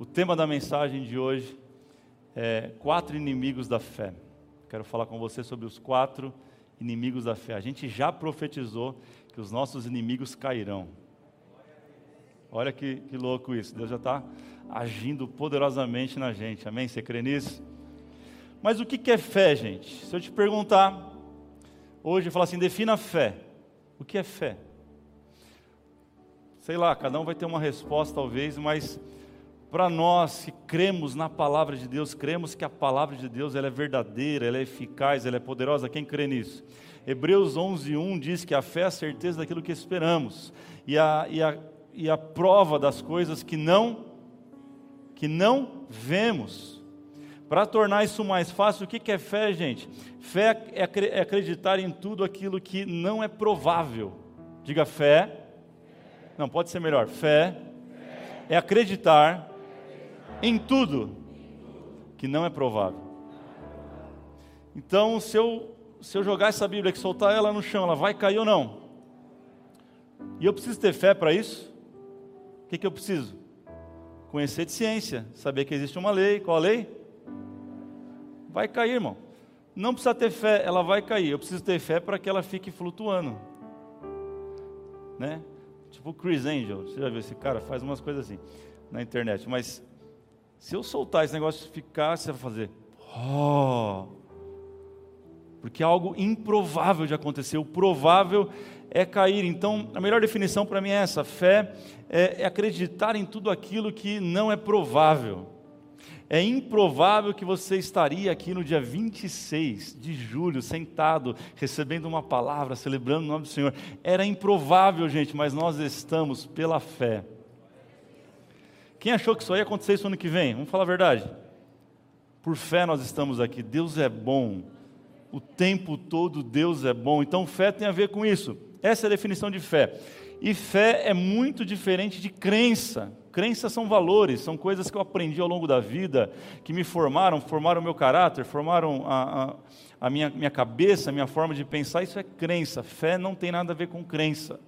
O tema da mensagem de hoje é quatro inimigos da fé. Quero falar com você sobre os quatro inimigos da fé. A gente já profetizou que os nossos inimigos cairão. Olha que, que louco isso. Deus já está agindo poderosamente na gente. Amém? Você crê nisso? Mas o que é fé, gente? Se eu te perguntar hoje, falar assim, defina fé. O que é fé? Sei lá, cada um vai ter uma resposta talvez, mas para nós que cremos na palavra de Deus, cremos que a palavra de Deus ela é verdadeira, ela é eficaz, ela é poderosa. Quem crê nisso? Hebreus 11:1 diz que a fé é a certeza daquilo que esperamos e a, e a, e a prova das coisas que não que não vemos. Para tornar isso mais fácil, o que é fé, gente? Fé é, é acreditar em tudo aquilo que não é provável. Diga fé. Não, pode ser melhor. Fé é acreditar em tudo que não é provável. Então, se eu, se eu jogar essa Bíblia e soltar ela no chão, ela vai cair ou não? E eu preciso ter fé para isso? O que, que eu preciso? Conhecer de ciência, saber que existe uma lei. Qual a lei? Vai cair, irmão. Não precisa ter fé, ela vai cair. Eu preciso ter fé para que ela fique flutuando. Né? Tipo o Chris Angel, você já viu esse cara? Faz umas coisas assim na internet. Mas se eu soltar esse negócio ficar, você vai fazer. Oh! Porque é algo improvável de acontecer. O provável é cair. Então, a melhor definição para mim é essa: fé é, é acreditar em tudo aquilo que não é provável. É improvável que você estaria aqui no dia 26 de julho, sentado, recebendo uma palavra, celebrando o nome do Senhor. Era improvável, gente, mas nós estamos pela fé. Quem achou que só ia acontecer isso ano que vem? Vamos falar a verdade. Por fé nós estamos aqui. Deus é bom. O tempo todo Deus é bom. Então fé tem a ver com isso. Essa é a definição de fé. E fé é muito diferente de crença. Crenças são valores, são coisas que eu aprendi ao longo da vida, que me formaram, formaram o meu caráter, formaram a, a, a minha, minha cabeça, a minha forma de pensar. Isso é crença. Fé não tem nada a ver com crença.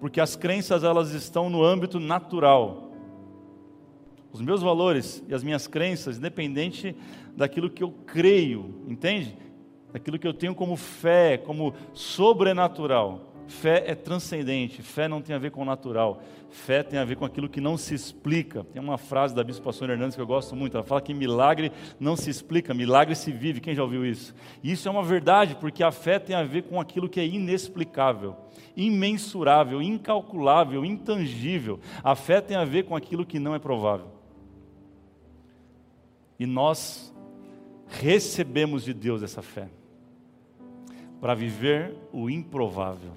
Porque as crenças elas estão no âmbito natural os meus valores e as minhas crenças, independente daquilo que eu creio, entende? Daquilo que eu tenho como fé, como sobrenatural. Fé é transcendente, fé não tem a ver com o natural, fé tem a ver com aquilo que não se explica. Tem uma frase da Bispa Sônia Hernandes que eu gosto muito, ela fala que milagre não se explica, milagre se vive. Quem já ouviu isso? E isso é uma verdade, porque a fé tem a ver com aquilo que é inexplicável, imensurável, incalculável, intangível. A fé tem a ver com aquilo que não é provável. E nós recebemos de Deus essa fé para viver o improvável,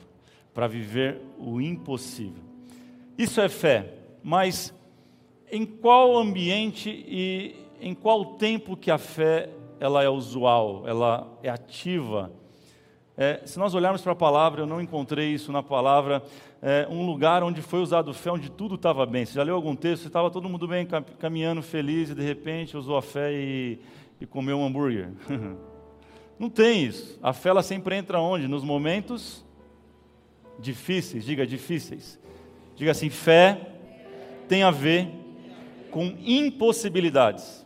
para viver o impossível. Isso é fé, mas em qual ambiente e em qual tempo que a fé ela é usual, ela é ativa? É, se nós olharmos para a palavra, eu não encontrei isso na palavra, é, um lugar onde foi usado fé, onde tudo estava bem. Você já leu algum texto? Estava todo mundo bem, caminhando feliz, e de repente usou a fé e, e comeu um hambúrguer. Não tem isso. A fé ela sempre entra onde? Nos momentos difíceis. Diga difíceis. Diga assim: fé tem a ver com impossibilidades.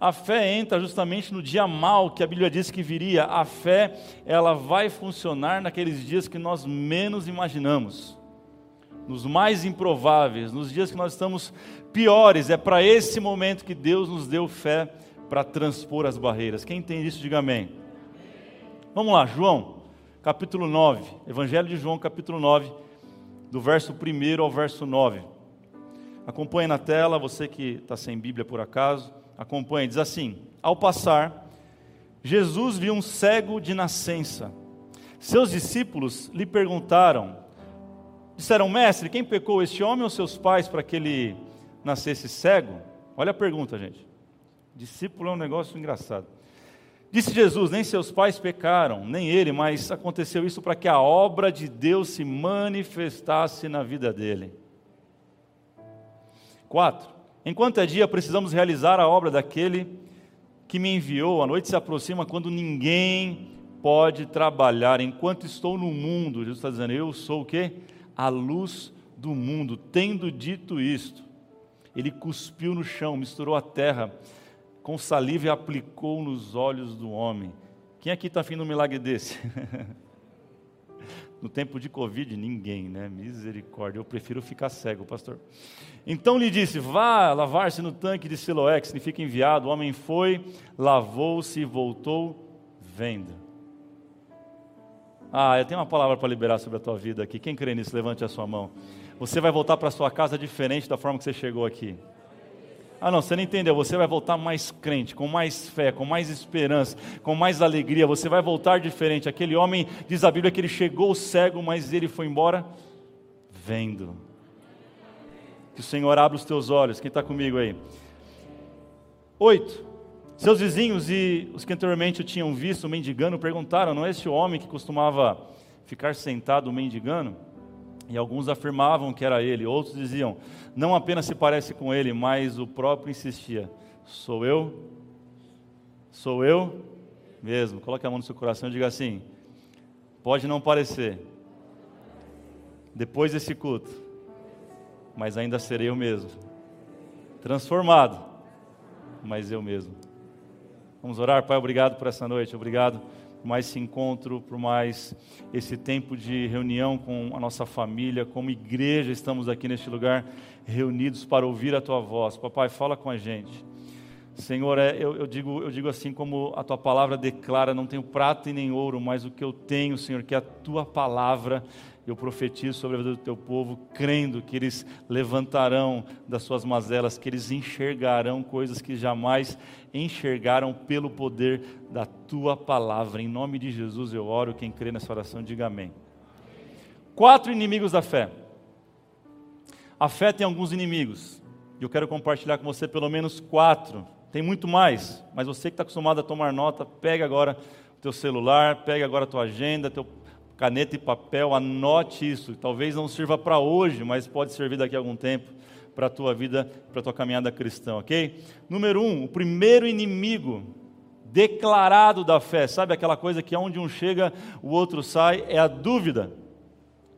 A fé entra justamente no dia mal que a Bíblia diz que viria. A fé, ela vai funcionar naqueles dias que nós menos imaginamos. Nos mais improváveis, nos dias que nós estamos piores, é para esse momento que Deus nos deu fé para transpor as barreiras. Quem entende isso, diga amém. Vamos lá, João, capítulo 9, Evangelho de João, capítulo 9, do verso 1 ao verso 9. Acompanhe na tela, você que está sem Bíblia por acaso. Acompanhe, diz assim: Ao passar, Jesus viu um cego de nascença. Seus discípulos lhe perguntaram, disseram, mestre, quem pecou, este homem ou seus pais, para que ele nascesse cego? Olha a pergunta, gente. Discípulo é um negócio engraçado. Disse Jesus: Nem seus pais pecaram, nem ele, mas aconteceu isso para que a obra de Deus se manifestasse na vida dele. 4. Enquanto é dia, precisamos realizar a obra daquele que me enviou. A noite se aproxima quando ninguém pode trabalhar. Enquanto estou no mundo, Jesus está dizendo, eu sou o quê? A luz do mundo. Tendo dito isto, Ele cuspiu no chão, misturou a terra com saliva e aplicou nos olhos do homem. Quem aqui está afim de um milagre desse? no tempo de Covid, ninguém, né? Misericórdia, eu prefiro ficar cego, pastor. Então lhe disse: Vá lavar-se no tanque de Siloé, que significa enviado. O homem foi, lavou-se e voltou vendo. Ah, eu tenho uma palavra para liberar sobre a tua vida aqui. Quem crê nisso, levante a sua mão. Você vai voltar para sua casa diferente da forma que você chegou aqui. Ah, não, você não entendeu. Você vai voltar mais crente, com mais fé, com mais esperança, com mais alegria. Você vai voltar diferente. Aquele homem, diz a Bíblia, que ele chegou cego, mas ele foi embora vendo. Que o Senhor abra os teus olhos. Quem está comigo aí? Oito. Seus vizinhos e os que anteriormente o tinham visto mendigando perguntaram: Não é este homem que costumava ficar sentado mendigando? E alguns afirmavam que era ele, outros diziam: Não apenas se parece com ele, mas o próprio insistia: Sou eu? Sou eu mesmo. Coloque a mão no seu coração e diga assim: Pode não parecer, depois desse culto, mas ainda serei eu mesmo. Transformado, mas eu mesmo. Vamos orar, Pai, obrigado por essa noite, obrigado por mais esse encontro, por mais esse tempo de reunião com a nossa família, como igreja, estamos aqui neste lugar reunidos para ouvir a Tua voz. Papai, fala com a gente. Senhor, é, eu, eu, digo, eu digo assim como a Tua palavra declara, não tenho prata e nem ouro, mas o que eu tenho, Senhor, que é a Tua palavra, eu profetizo sobre a vida do teu povo, crendo que eles levantarão das suas mazelas, que eles enxergarão coisas que jamais enxergaram pelo poder da tua palavra. Em nome de Jesus eu oro. Quem crê nessa oração, diga amém. Quatro inimigos da fé. A fé tem alguns inimigos. E eu quero compartilhar com você pelo menos quatro. Tem muito mais, mas você que está acostumado a tomar nota, pega agora o teu celular, pega agora a tua agenda, teu caneta e papel, anote isso. Talvez não sirva para hoje, mas pode servir daqui a algum tempo para a tua vida, para a tua caminhada cristã, ok? Número um, o primeiro inimigo declarado da fé, sabe aquela coisa que onde um chega, o outro sai, é a dúvida.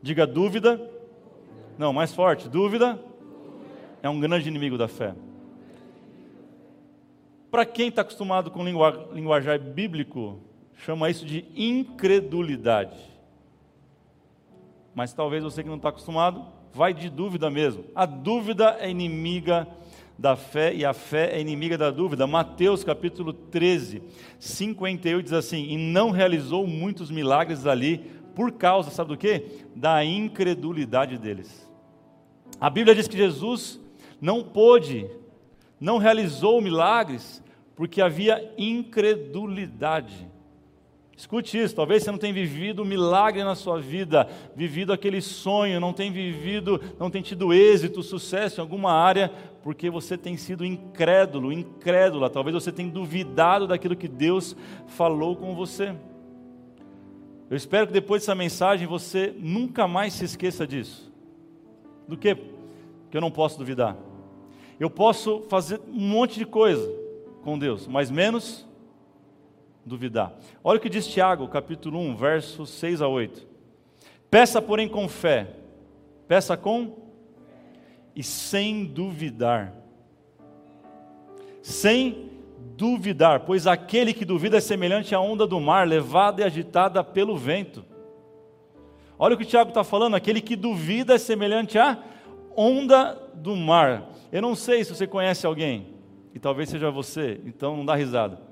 Diga dúvida. Não, mais forte, dúvida é um grande inimigo da fé. Para quem está acostumado com linguajar bíblico, chama isso de incredulidade. Mas talvez você que não está acostumado, vai de dúvida mesmo. A dúvida é inimiga da fé e a fé é inimiga da dúvida. Mateus capítulo 13, 58 diz assim: E não realizou muitos milagres ali por causa, sabe do que? Da incredulidade deles. A Bíblia diz que Jesus não pôde, não realizou milagres porque havia incredulidade. Escute isso, talvez você não tenha vivido um milagre na sua vida, vivido aquele sonho, não tenha vivido, não tenha tido êxito, sucesso em alguma área, porque você tem sido incrédulo, incrédula, talvez você tenha duvidado daquilo que Deus falou com você. Eu espero que depois dessa mensagem você nunca mais se esqueça disso. Do que? Que eu não posso duvidar. Eu posso fazer um monte de coisa com Deus, mas menos duvidar. Olha o que diz Tiago, capítulo 1, versos 6 a 8. Peça, porém, com fé. Peça com e sem duvidar. Sem duvidar, pois aquele que duvida é semelhante à onda do mar, levada e agitada pelo vento. Olha o que o Tiago está falando, aquele que duvida é semelhante à onda do mar. Eu não sei se você conhece alguém, e talvez seja você, então não dá risada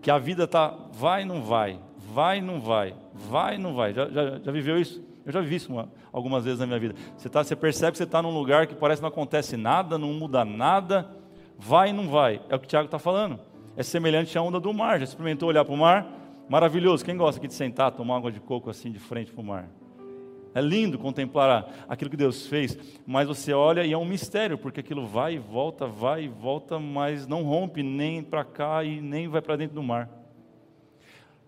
que a vida está vai, não vai, vai, não vai, vai, não vai. Já, já, já viveu isso? Eu já vivi isso uma, algumas vezes na minha vida. Você, tá, você percebe que você está num lugar que parece que não acontece nada, não muda nada, vai, não vai. É o que o Tiago está falando. É semelhante à onda do mar. Já experimentou olhar para o mar? Maravilhoso. Quem gosta aqui de sentar, tomar água de coco assim de frente para o mar? É lindo contemplar aquilo que Deus fez, mas você olha e é um mistério, porque aquilo vai e volta, vai e volta, mas não rompe nem para cá e nem vai para dentro do mar.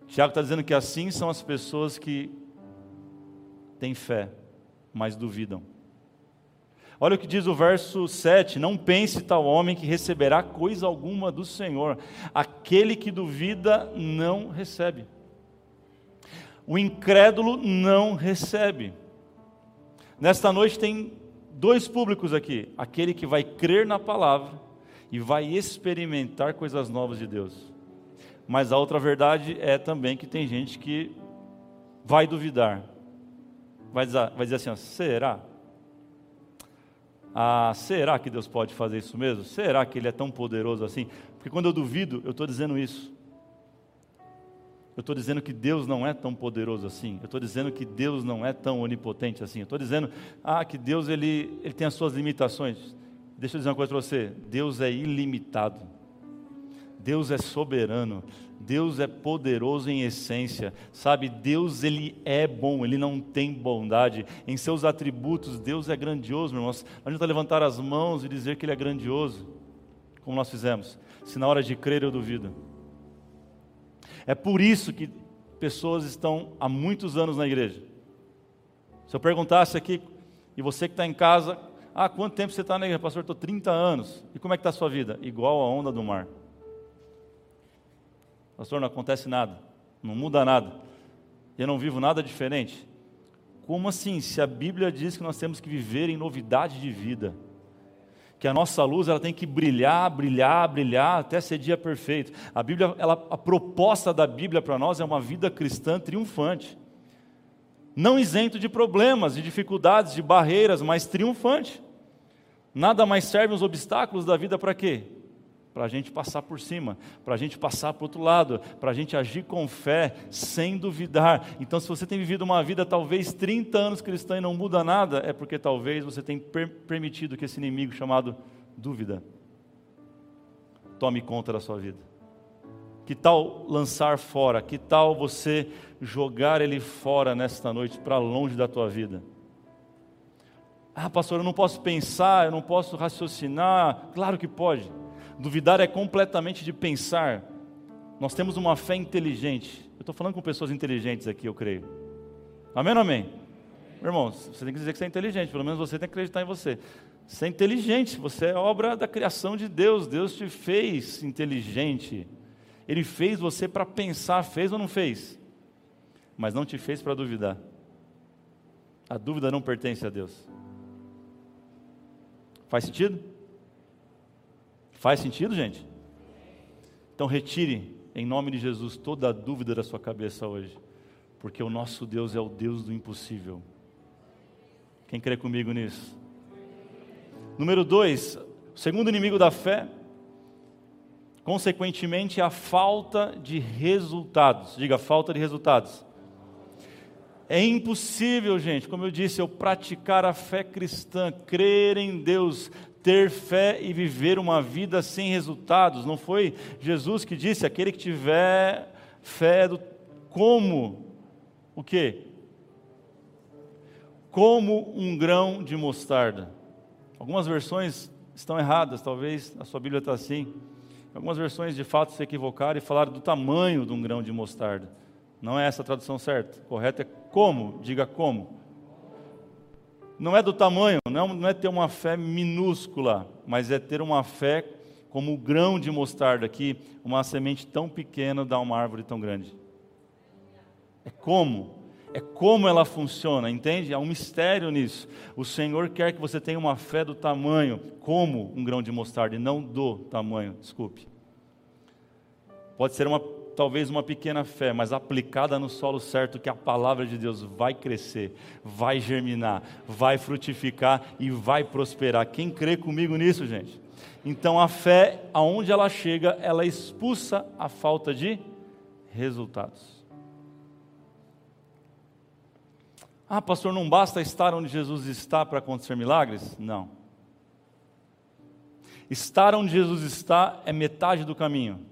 Tiago está dizendo que assim são as pessoas que têm fé, mas duvidam. Olha o que diz o verso 7: Não pense tal homem que receberá coisa alguma do Senhor, aquele que duvida não recebe. O incrédulo não recebe. Nesta noite tem dois públicos aqui: aquele que vai crer na palavra e vai experimentar coisas novas de Deus. Mas a outra verdade é também que tem gente que vai duvidar, vai dizer, vai dizer assim: ó, será? Ah, será que Deus pode fazer isso mesmo? Será que Ele é tão poderoso assim? Porque quando eu duvido, eu estou dizendo isso. Eu estou dizendo que Deus não é tão poderoso assim. Eu estou dizendo que Deus não é tão onipotente assim. Eu estou dizendo, ah, que Deus ele, ele tem as suas limitações. Deixa eu dizer uma coisa para você: Deus é ilimitado. Deus é soberano. Deus é poderoso em essência, sabe? Deus ele é bom, ele não tem bondade. Em seus atributos, Deus é grandioso, meu irmão. Não adianta levantar as mãos e dizer que ele é grandioso, como nós fizemos. Se na hora de crer eu duvido. É por isso que pessoas estão há muitos anos na igreja. Se eu perguntasse aqui, e você que está em casa, ah, quanto tempo você está na igreja? Pastor, estou 30 anos. E como é que está a sua vida? Igual a onda do mar. Pastor, não acontece nada, não muda nada. Eu não vivo nada diferente. Como assim? Se a Bíblia diz que nós temos que viver em novidade de vida que a nossa luz ela tem que brilhar, brilhar, brilhar até ser dia perfeito. A Bíblia, ela, a proposta da Bíblia para nós é uma vida cristã triunfante. Não isento de problemas, de dificuldades, de barreiras, mas triunfante. Nada mais serve os obstáculos da vida para quê? Para a gente passar por cima, para a gente passar para o outro lado, para a gente agir com fé, sem duvidar. Então, se você tem vivido uma vida talvez 30 anos cristã e não muda nada, é porque talvez você tenha per permitido que esse inimigo chamado dúvida tome conta da sua vida. Que tal lançar fora? Que tal você jogar ele fora nesta noite, para longe da tua vida? Ah, pastor, eu não posso pensar, eu não posso raciocinar. Claro que pode. Duvidar é completamente de pensar. Nós temos uma fé inteligente. Eu estou falando com pessoas inteligentes aqui, eu creio. Amém ou amém? Meu irmão, você tem que dizer que você é inteligente, pelo menos você tem que acreditar em você. Você é inteligente, você é obra da criação de Deus. Deus te fez inteligente. Ele fez você para pensar, fez ou não fez? Mas não te fez para duvidar. A dúvida não pertence a Deus. Faz sentido? Faz sentido, gente? Então retire, em nome de Jesus, toda a dúvida da sua cabeça hoje, porque o nosso Deus é o Deus do impossível. Quem crê comigo nisso? Número dois, o segundo inimigo da fé, consequentemente, é a falta de resultados. Diga, falta de resultados. É impossível, gente, como eu disse, eu praticar a fé cristã, crer em Deus, ter fé e viver uma vida sem resultados. Não foi Jesus que disse: aquele que tiver fé do como o quê? Como um grão de mostarda. Algumas versões estão erradas, talvez a sua Bíblia está assim. Algumas versões de fato se equivocaram e falaram do tamanho de um grão de mostarda. Não é essa a tradução certa. Correta é como, diga como não é do tamanho, não, não é ter uma fé minúscula, mas é ter uma fé como o grão de mostarda que uma semente tão pequena dá uma árvore tão grande. É como, é como ela funciona, entende? Há um mistério nisso. O Senhor quer que você tenha uma fé do tamanho, como um grão de mostarda, e não do tamanho, desculpe. Pode ser uma talvez uma pequena fé, mas aplicada no solo certo, que a palavra de Deus vai crescer, vai germinar, vai frutificar e vai prosperar. Quem crê comigo nisso, gente? Então a fé, aonde ela chega, ela expulsa a falta de resultados. Ah, pastor, não basta estar onde Jesus está para acontecer milagres? Não. Estar onde Jesus está é metade do caminho.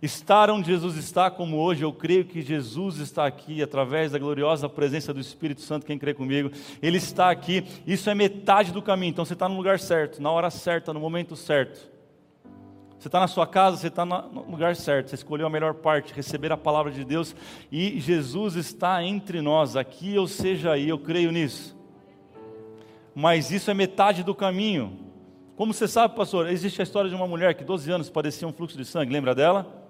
Estar onde Jesus está, como hoje, eu creio que Jesus está aqui, através da gloriosa presença do Espírito Santo, quem crê comigo, Ele está aqui, isso é metade do caminho, então você está no lugar certo, na hora certa, no momento certo. Você está na sua casa, você está no lugar certo, você escolheu a melhor parte, receber a palavra de Deus, e Jesus está entre nós, aqui ou seja aí, eu creio nisso. Mas isso é metade do caminho. Como você sabe, pastor, existe a história de uma mulher que 12 anos padecia um fluxo de sangue, lembra dela?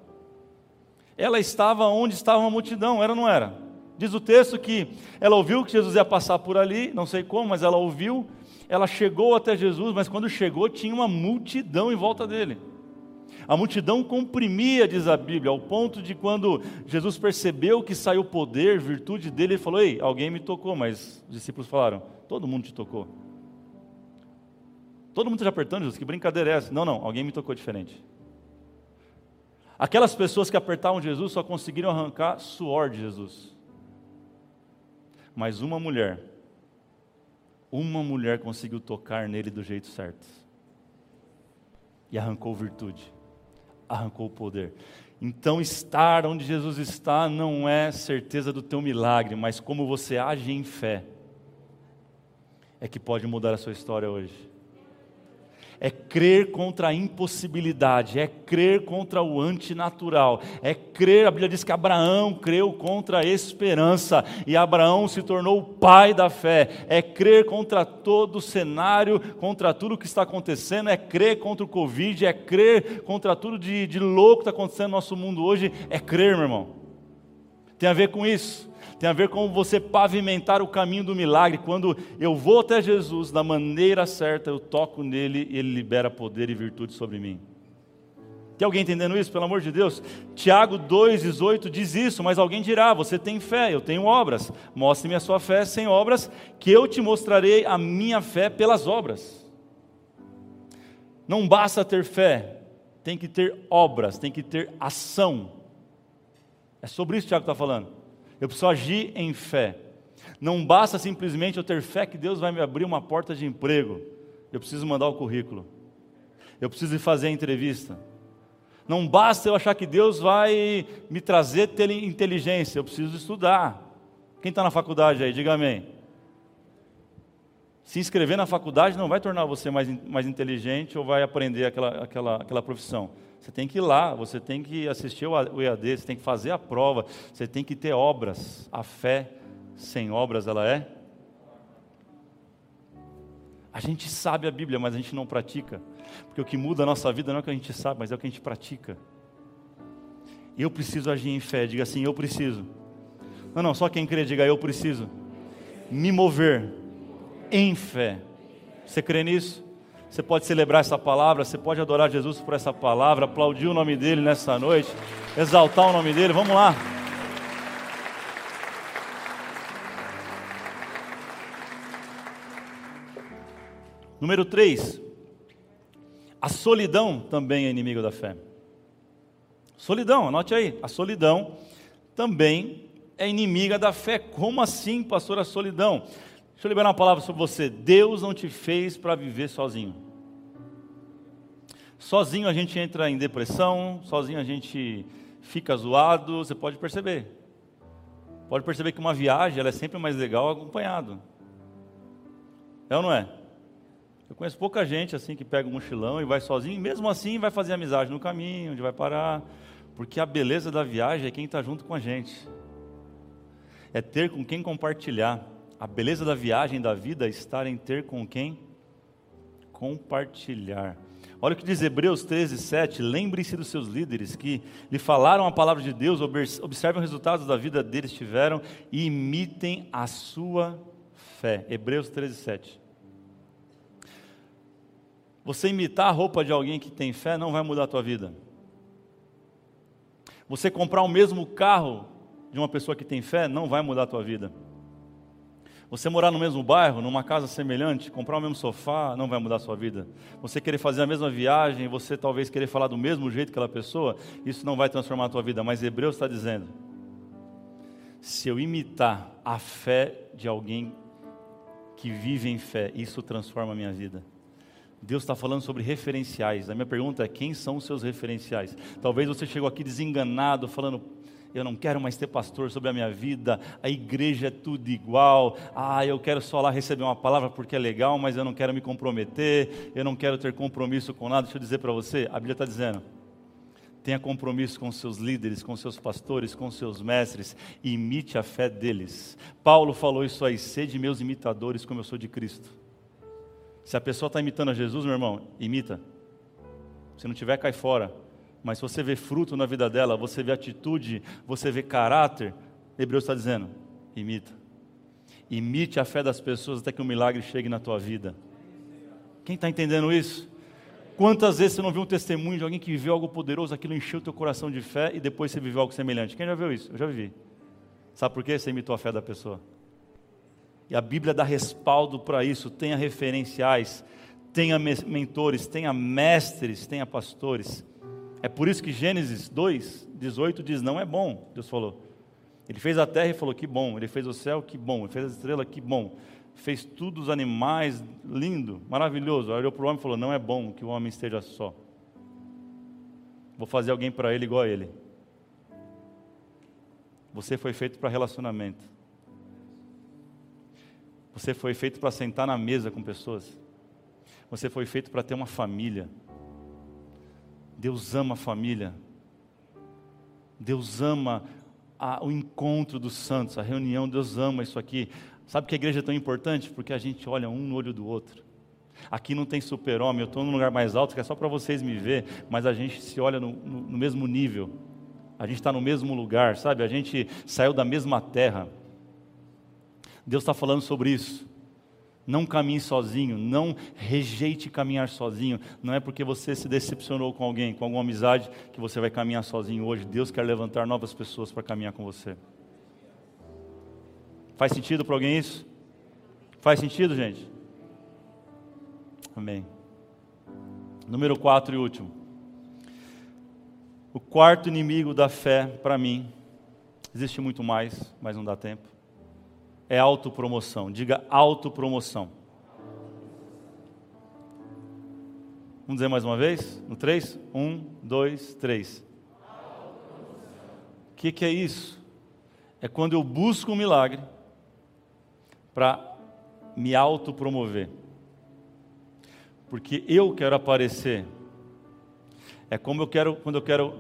ela estava onde estava uma multidão, era ou não era? Diz o texto que ela ouviu que Jesus ia passar por ali, não sei como, mas ela ouviu, ela chegou até Jesus, mas quando chegou tinha uma multidão em volta dele. A multidão comprimia, diz a Bíblia, ao ponto de quando Jesus percebeu que saiu poder, virtude dele, ele falou: Ei, alguém me tocou, mas os discípulos falaram: Todo mundo te tocou. Todo mundo está apertando, Jesus, que brincadeira é essa? Não, não, alguém me tocou diferente. Aquelas pessoas que apertavam Jesus só conseguiram arrancar suor de Jesus. Mas uma mulher, uma mulher conseguiu tocar nele do jeito certo. E arrancou virtude arrancou poder. Então, estar onde Jesus está não é certeza do teu milagre, mas como você age em fé é que pode mudar a sua história hoje é crer contra a impossibilidade, é crer contra o antinatural, é crer, a Bíblia diz que Abraão creu contra a esperança, e Abraão se tornou o pai da fé, é crer contra todo o cenário, contra tudo que está acontecendo, é crer contra o Covid, é crer contra tudo de, de louco que está acontecendo no nosso mundo hoje, é crer, meu irmão. Tem a ver com isso tem a ver com você pavimentar o caminho do milagre. Quando eu vou até Jesus da maneira certa, eu toco nele e ele libera poder e virtude sobre mim. Tem alguém entendendo isso? Pelo amor de Deus. Tiago 2,18 diz isso, mas alguém dirá: Você tem fé, eu tenho obras. Mostre-me a sua fé sem obras, que eu te mostrarei a minha fé pelas obras. Não basta ter fé, tem que ter obras, tem que ter ação. É sobre isso que Tiago está falando. Eu preciso agir em fé. Não basta simplesmente eu ter fé que Deus vai me abrir uma porta de emprego. Eu preciso mandar o currículo. Eu preciso fazer a entrevista. Não basta eu achar que Deus vai me trazer inteligência. Eu preciso estudar. Quem está na faculdade aí, diga amém. Se inscrever na faculdade não vai tornar você mais, mais inteligente ou vai aprender aquela, aquela, aquela profissão. Você tem que ir lá, você tem que assistir o EAD, você tem que fazer a prova, você tem que ter obras. A fé sem obras, ela é? A gente sabe a Bíblia, mas a gente não pratica. Porque o que muda a nossa vida não é o que a gente sabe, mas é o que a gente pratica. Eu preciso agir em fé, diga assim: eu preciso. Não, não, só quem crê, diga eu preciso. Me mover em fé. Você crê nisso? Você pode celebrar essa palavra, você pode adorar Jesus por essa palavra, aplaudir o nome dele nessa noite, exaltar o nome dele. Vamos lá. Número 3. A solidão também é inimigo da fé. Solidão, anote aí. A solidão também é inimiga da fé. Como assim, pastor, a solidão? Deixa eu liberar uma palavra sobre você. Deus não te fez para viver sozinho. Sozinho a gente entra em depressão, sozinho a gente fica zoado, você pode perceber. Pode perceber que uma viagem ela é sempre mais legal acompanhado. É ou não é? Eu conheço pouca gente assim que pega um mochilão e vai sozinho, e mesmo assim vai fazer amizade no caminho, onde vai parar, porque a beleza da viagem é quem está junto com a gente, é ter com quem compartilhar. A beleza da viagem da vida é estar em ter com quem compartilhar. Olha o que diz Hebreus 13, 7. Lembre-se dos seus líderes que lhe falaram a palavra de Deus, observem os resultados da vida deles tiveram e imitem a sua fé. Hebreus 13, 7. Você imitar a roupa de alguém que tem fé não vai mudar a tua vida. Você comprar o mesmo carro de uma pessoa que tem fé não vai mudar a tua vida. Você morar no mesmo bairro, numa casa semelhante, comprar o mesmo sofá, não vai mudar a sua vida. Você querer fazer a mesma viagem, você talvez querer falar do mesmo jeito que aquela pessoa, isso não vai transformar a tua vida. Mas Hebreus está dizendo: se eu imitar a fé de alguém que vive em fé, isso transforma a minha vida. Deus está falando sobre referenciais. A minha pergunta é: quem são os seus referenciais? Talvez você chegou aqui desenganado, falando, eu não quero mais ter pastor sobre a minha vida, a igreja é tudo igual, ah, eu quero só lá receber uma palavra porque é legal, mas eu não quero me comprometer, eu não quero ter compromisso com nada. Deixa eu dizer para você, a Bíblia está dizendo, tenha compromisso com seus líderes, com seus pastores, com seus mestres, imite a fé deles. Paulo falou isso aí, sede meus imitadores como eu sou de Cristo. Se a pessoa está imitando a Jesus, meu irmão, imita. Se não tiver, cai fora mas se você vê fruto na vida dela, você vê atitude, você vê caráter, Hebreus está dizendo: imita. Imite a fé das pessoas até que o milagre chegue na tua vida. Quem está entendendo isso? Quantas vezes você não viu um testemunho de alguém que viveu algo poderoso, aquilo encheu o teu coração de fé e depois você viveu algo semelhante? Quem já viu isso? Eu já vivi. Sabe por quê? Você imitou a fé da pessoa. E a Bíblia dá respaldo para isso. Tenha referenciais, tenha mentores, tenha mestres, tenha pastores. É por isso que Gênesis 2, 18 diz: Não é bom, Deus falou. Ele fez a terra e falou: Que bom. Ele fez o céu, que bom. Ele fez a estrela, que bom. Fez tudo os animais, lindo, maravilhoso. Olhou para o homem e falou: Não é bom que o homem esteja só. Vou fazer alguém para ele igual a ele. Você foi feito para relacionamento. Você foi feito para sentar na mesa com pessoas. Você foi feito para ter uma família. Deus ama a família. Deus ama a, o encontro dos santos, a reunião. Deus ama isso aqui. Sabe que a igreja é tão importante? Porque a gente olha um no olho do outro. Aqui não tem super-homem, eu estou num lugar mais alto que é só para vocês me ver, mas a gente se olha no, no, no mesmo nível. A gente está no mesmo lugar, sabe? A gente saiu da mesma terra. Deus está falando sobre isso. Não caminhe sozinho, não rejeite caminhar sozinho. Não é porque você se decepcionou com alguém, com alguma amizade, que você vai caminhar sozinho hoje. Deus quer levantar novas pessoas para caminhar com você. Faz sentido para alguém isso? Faz sentido, gente? Amém. Número 4 e último. O quarto inimigo da fé, para mim, existe muito mais, mas não dá tempo é autopromoção. Diga autopromoção. Vamos dizer mais uma vez? No 3? 1, 2, 3. O que, que é isso? É quando eu busco um milagre para me autopromover. Porque eu quero aparecer. É como eu quero, quando eu quero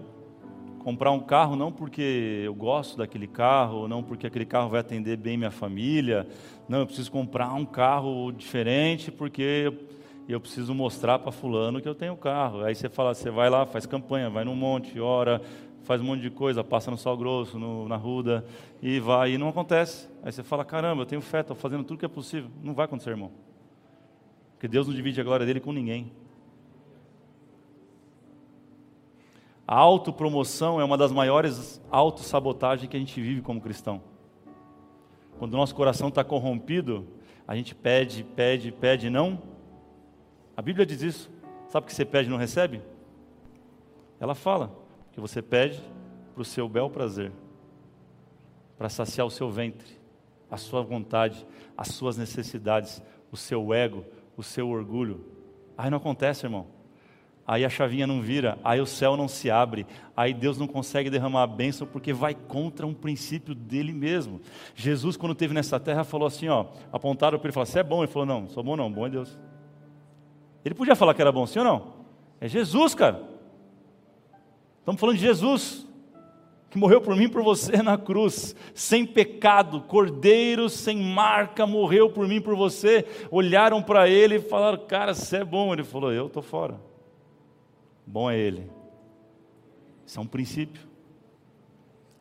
comprar um carro não porque eu gosto daquele carro, não porque aquele carro vai atender bem minha família. Não, eu preciso comprar um carro diferente porque eu preciso mostrar para fulano que eu tenho carro. Aí você fala, você vai lá, faz campanha, vai num monte, ora, faz um monte de coisa, passa no Sal Grosso, no, na Ruda, e vai, e não acontece. Aí você fala, caramba, eu tenho fé, estou fazendo tudo que é possível. Não vai acontecer, irmão. Porque Deus não divide a glória dele com ninguém. A autopromoção é uma das maiores autossabotagens que a gente vive como cristão. Quando o nosso coração está corrompido, a gente pede, pede, pede, não. A Bíblia diz isso. Sabe o que você pede e não recebe? Ela fala que você pede para o seu bel prazer, para saciar o seu ventre, a sua vontade, as suas necessidades, o seu ego, o seu orgulho. Aí não acontece, irmão aí a chavinha não vira, aí o céu não se abre, aí Deus não consegue derramar a bênção porque vai contra um princípio dele mesmo. Jesus, quando esteve nessa terra, falou assim: ó, apontaram para ele e falaram: Você é bom? Ele falou: Não, sou bom não, bom é Deus. Ele podia falar que era bom, sim ou não? É Jesus, cara. Estamos falando de Jesus, que morreu por mim e por você na cruz, sem pecado, cordeiro sem marca, morreu por mim e por você. Olharam para ele e falaram: Cara, você é bom. Ele falou: Eu estou fora bom é Ele. Isso é um princípio.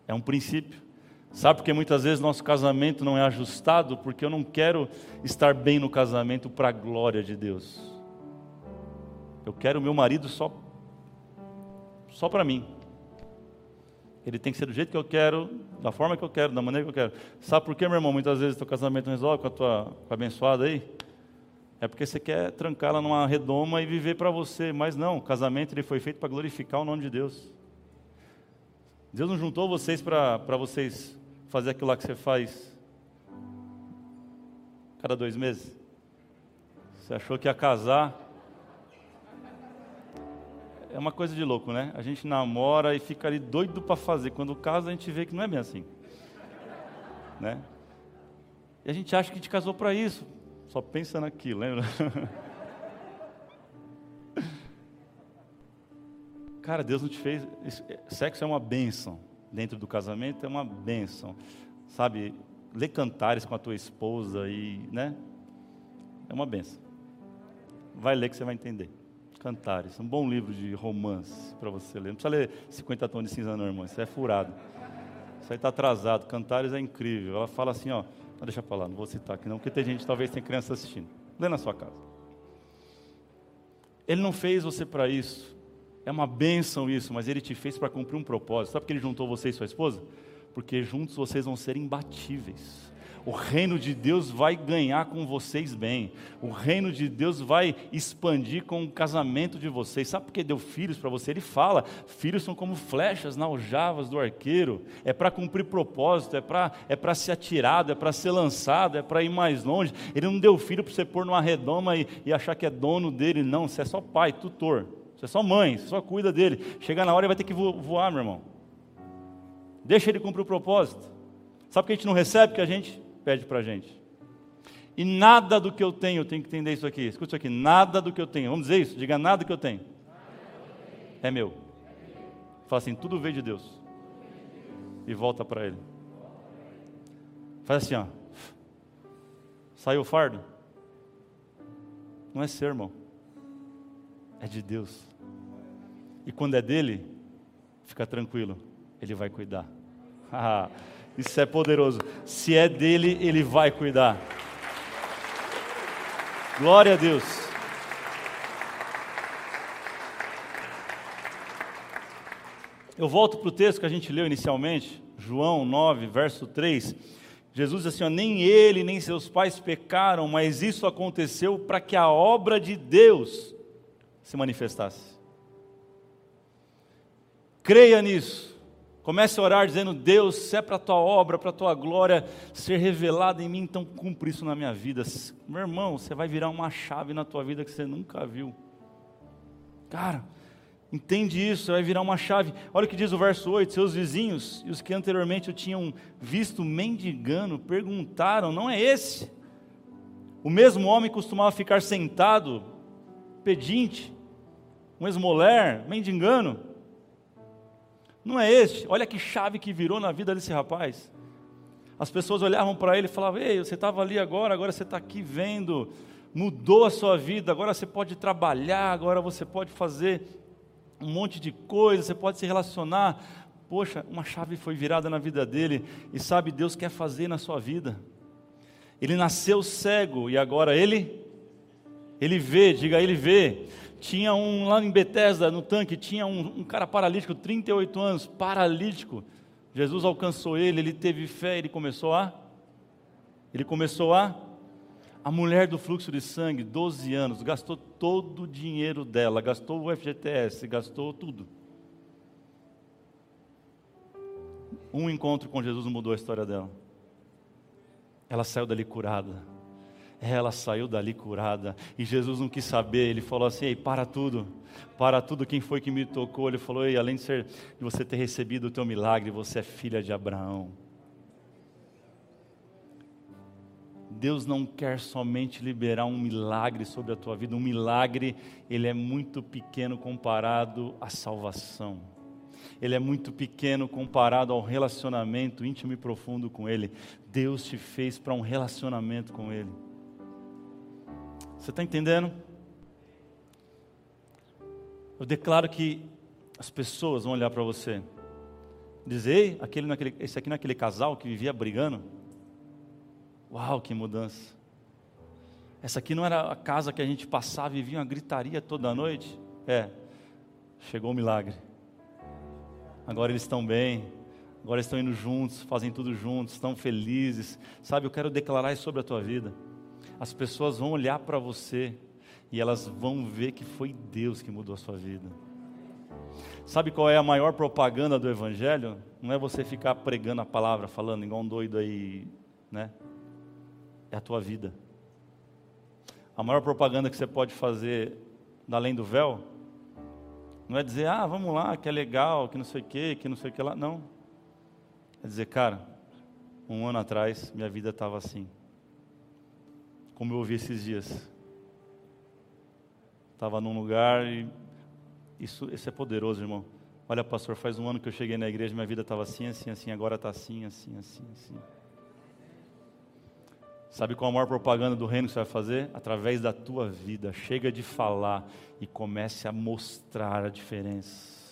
É um princípio. Sabe porque muitas vezes nosso casamento não é ajustado? Porque eu não quero estar bem no casamento para a glória de Deus. Eu quero o meu marido só, só para mim. Ele tem que ser do jeito que eu quero, da forma que eu quero, da maneira que eu quero. Sabe por que, meu irmão, muitas vezes teu casamento não resolve com a tua com a abençoada aí? É porque você quer trancá-la numa redoma e viver para você. Mas não, o casamento ele foi feito para glorificar o nome de Deus. Deus não juntou vocês para vocês fazer aquilo lá que você faz cada dois meses. Você achou que ia casar. É uma coisa de louco, né? A gente namora e fica ali doido para fazer. Quando casa, a gente vê que não é bem assim. Né? E a gente acha que a gente casou para isso só pensa naquilo, lembra? Cara, Deus não te fez. Sexo é uma bênção. Dentro do casamento é uma bênção. Sabe, ler cantares com a tua esposa e, né? É uma bênção. Vai ler que você vai entender. Cantares, um bom livro de romance para você ler. Não precisa ler 50 tons de cinza, não, irmão. Isso é furado. Isso aí está atrasado. Cantares é incrível. Ela fala assim, ó. Deixa para lá, não vou citar aqui não, porque tem gente, talvez tem criança assistindo. Lê na sua casa. Ele não fez você para isso. É uma bênção isso, mas Ele te fez para cumprir um propósito. Sabe por que Ele juntou você e sua esposa? Porque juntos vocês vão ser imbatíveis. O reino de Deus vai ganhar com vocês bem. O reino de Deus vai expandir com o casamento de vocês. Sabe por que deu filhos para você? Ele fala: filhos são como flechas na aljavas do arqueiro. É para cumprir propósito, é para é ser atirado, é para ser lançado, é para ir mais longe. Ele não deu filho para você pôr numa redoma e, e achar que é dono dele. Não, você é só pai, tutor. Você é só mãe, você só cuida dele. Chega na hora e vai ter que voar, meu irmão. Deixa ele cumprir o propósito. Sabe por que a gente não recebe? Que a gente pede para a gente. E nada do que eu tenho, tenho que entender isso aqui. Escute isso aqui, nada do que eu tenho. Vamos dizer isso? Diga nada do que eu tenho. É meu. Fala assim, tudo veio de Deus. E volta para Ele. Faz assim, ó. Saiu o fardo? Não é seu, irmão. É de Deus. E quando é dele, fica tranquilo. Ele vai cuidar. Isso é poderoso. Se é dele, ele vai cuidar. Glória a Deus. Eu volto para o texto que a gente leu inicialmente, João 9, verso 3. Jesus diz assim: ó, nem ele nem seus pais pecaram, mas isso aconteceu para que a obra de Deus se manifestasse. Creia nisso. Comece a orar dizendo: Deus, se é para a tua obra, para a tua glória ser revelada em mim, então cumpre isso na minha vida. Meu irmão, você vai virar uma chave na tua vida que você nunca viu. Cara, entende isso, você vai virar uma chave. Olha o que diz o verso 8: Seus vizinhos e os que anteriormente o tinham visto mendigando perguntaram: Não é esse? O mesmo homem costumava ficar sentado, pedinte, um esmoler, mendigando. Não é este. Olha que chave que virou na vida desse rapaz. As pessoas olhavam para ele e falavam: Ei, você estava ali agora, agora você está aqui vendo. Mudou a sua vida, agora você pode trabalhar, agora você pode fazer um monte de coisa, você pode se relacionar. Poxa, uma chave foi virada na vida dele e sabe, Deus quer fazer na sua vida. Ele nasceu cego e agora ele ele vê, diga ele vê. Tinha um lá em Betesda, no tanque, tinha um, um cara paralítico, 38 anos, paralítico. Jesus alcançou ele, ele teve fé, ele começou a. Ele começou a. A mulher do fluxo de sangue, 12 anos, gastou todo o dinheiro dela, gastou o FGTS, gastou tudo. Um encontro com Jesus mudou a história dela. Ela saiu dali curada ela saiu dali curada. E Jesus não quis saber, ele falou assim: Ei, para tudo, para tudo, quem foi que me tocou? Ele falou: Ei, além de, ser, de você ter recebido o teu milagre, você é filha de Abraão. Deus não quer somente liberar um milagre sobre a tua vida, um milagre, ele é muito pequeno comparado à salvação. Ele é muito pequeno comparado ao relacionamento íntimo e profundo com Ele. Deus te fez para um relacionamento com Ele. Você está entendendo? Eu declaro que as pessoas vão olhar para você, dizer, aquele naquele, esse aqui não é aquele casal que vivia brigando? Uau, que mudança! Essa aqui não era a casa que a gente passava e via uma gritaria toda noite? É, chegou o milagre. Agora eles estão bem, agora estão indo juntos, fazem tudo juntos, estão felizes. Sabe, eu quero declarar isso sobre a tua vida as pessoas vão olhar para você e elas vão ver que foi Deus que mudou a sua vida. Sabe qual é a maior propaganda do Evangelho? Não é você ficar pregando a palavra, falando igual um doido aí, né? É a tua vida. A maior propaganda que você pode fazer além do véu não é dizer, ah, vamos lá, que é legal, que não sei o que, que não sei o que lá. Não. É dizer, cara, um ano atrás minha vida estava assim como eu ouvi esses dias. Estava num lugar e isso, isso é poderoso, irmão. Olha, pastor, faz um ano que eu cheguei na igreja, minha vida estava assim, assim, assim, agora está assim, assim, assim, assim. Sabe qual a maior propaganda do reino que você vai fazer? Através da tua vida. Chega de falar e comece a mostrar a diferença.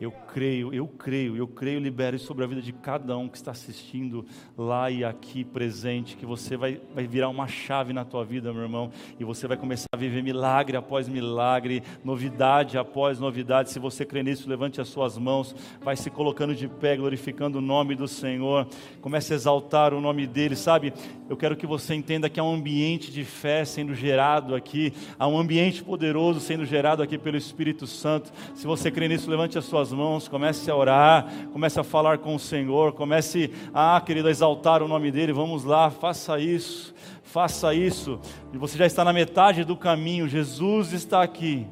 Eu creio, eu creio, eu creio, libero sobre a vida de cada um que está assistindo lá e aqui presente, que você vai, vai virar uma chave na tua vida, meu irmão, e você vai começar a viver milagre após milagre, novidade após novidade. Se você crê nisso, levante as suas mãos, vai se colocando de pé, glorificando o nome do Senhor, comece a exaltar o nome dele, sabe? Eu quero que você entenda que há um ambiente de fé sendo gerado aqui, há um ambiente poderoso sendo gerado aqui pelo Espírito Santo. Se você crê nisso, levante as suas suas mãos, comece a orar, comece a falar com o Senhor, comece, ah, querido, a exaltar o nome dEle. Vamos lá, faça isso, faça isso. E você já está na metade do caminho, Jesus está aqui.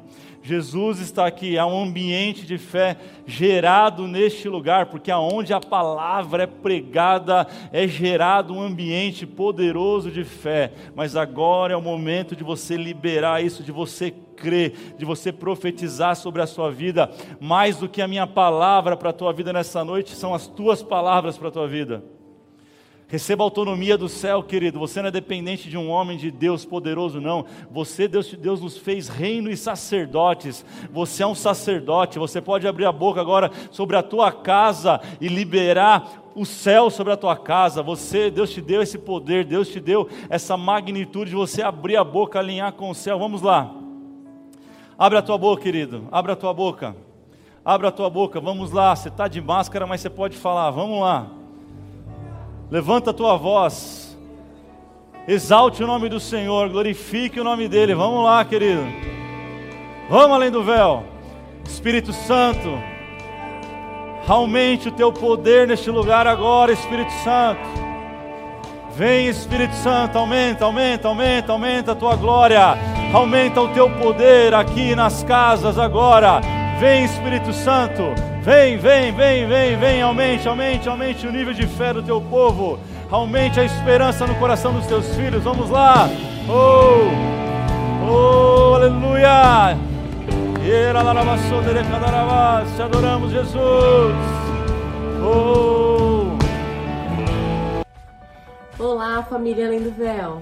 Jesus está aqui, há um ambiente de fé gerado neste lugar, porque aonde a palavra é pregada é gerado um ambiente poderoso de fé. Mas agora é o momento de você liberar isso, de você crer, de você profetizar sobre a sua vida. Mais do que a minha palavra para a tua vida nessa noite, são as tuas palavras para a tua vida. Receba a autonomia do céu, querido. Você não é dependente de um homem de Deus poderoso, não. Você, Deus, Deus nos fez reino e sacerdotes. Você é um sacerdote. Você pode abrir a boca agora sobre a tua casa e liberar o céu sobre a tua casa. Você, Deus te deu esse poder, Deus te deu essa magnitude de você abrir a boca, alinhar com o céu. Vamos lá. Abre a tua boca, querido. Abre a tua boca. Abre a tua boca. Vamos lá. Você está de máscara, mas você pode falar. Vamos lá. Levanta a tua voz. Exalte o nome do Senhor, glorifique o nome dele. Vamos lá, querido. Vamos além do véu. Espírito Santo, aumente o teu poder neste lugar agora, Espírito Santo. Vem, Espírito Santo, aumenta, aumenta, aumenta, aumenta a tua glória. Aumenta o teu poder aqui nas casas agora. Vem, Espírito Santo. Vem, vem, vem, vem, vem, aumente, aumente, aumente o nível de fé do teu povo. Aumente a esperança no coração dos teus filhos. Vamos lá. Oh, oh, aleluia. Te adoramos, Jesus. Oh. Olá, família Além do Véu.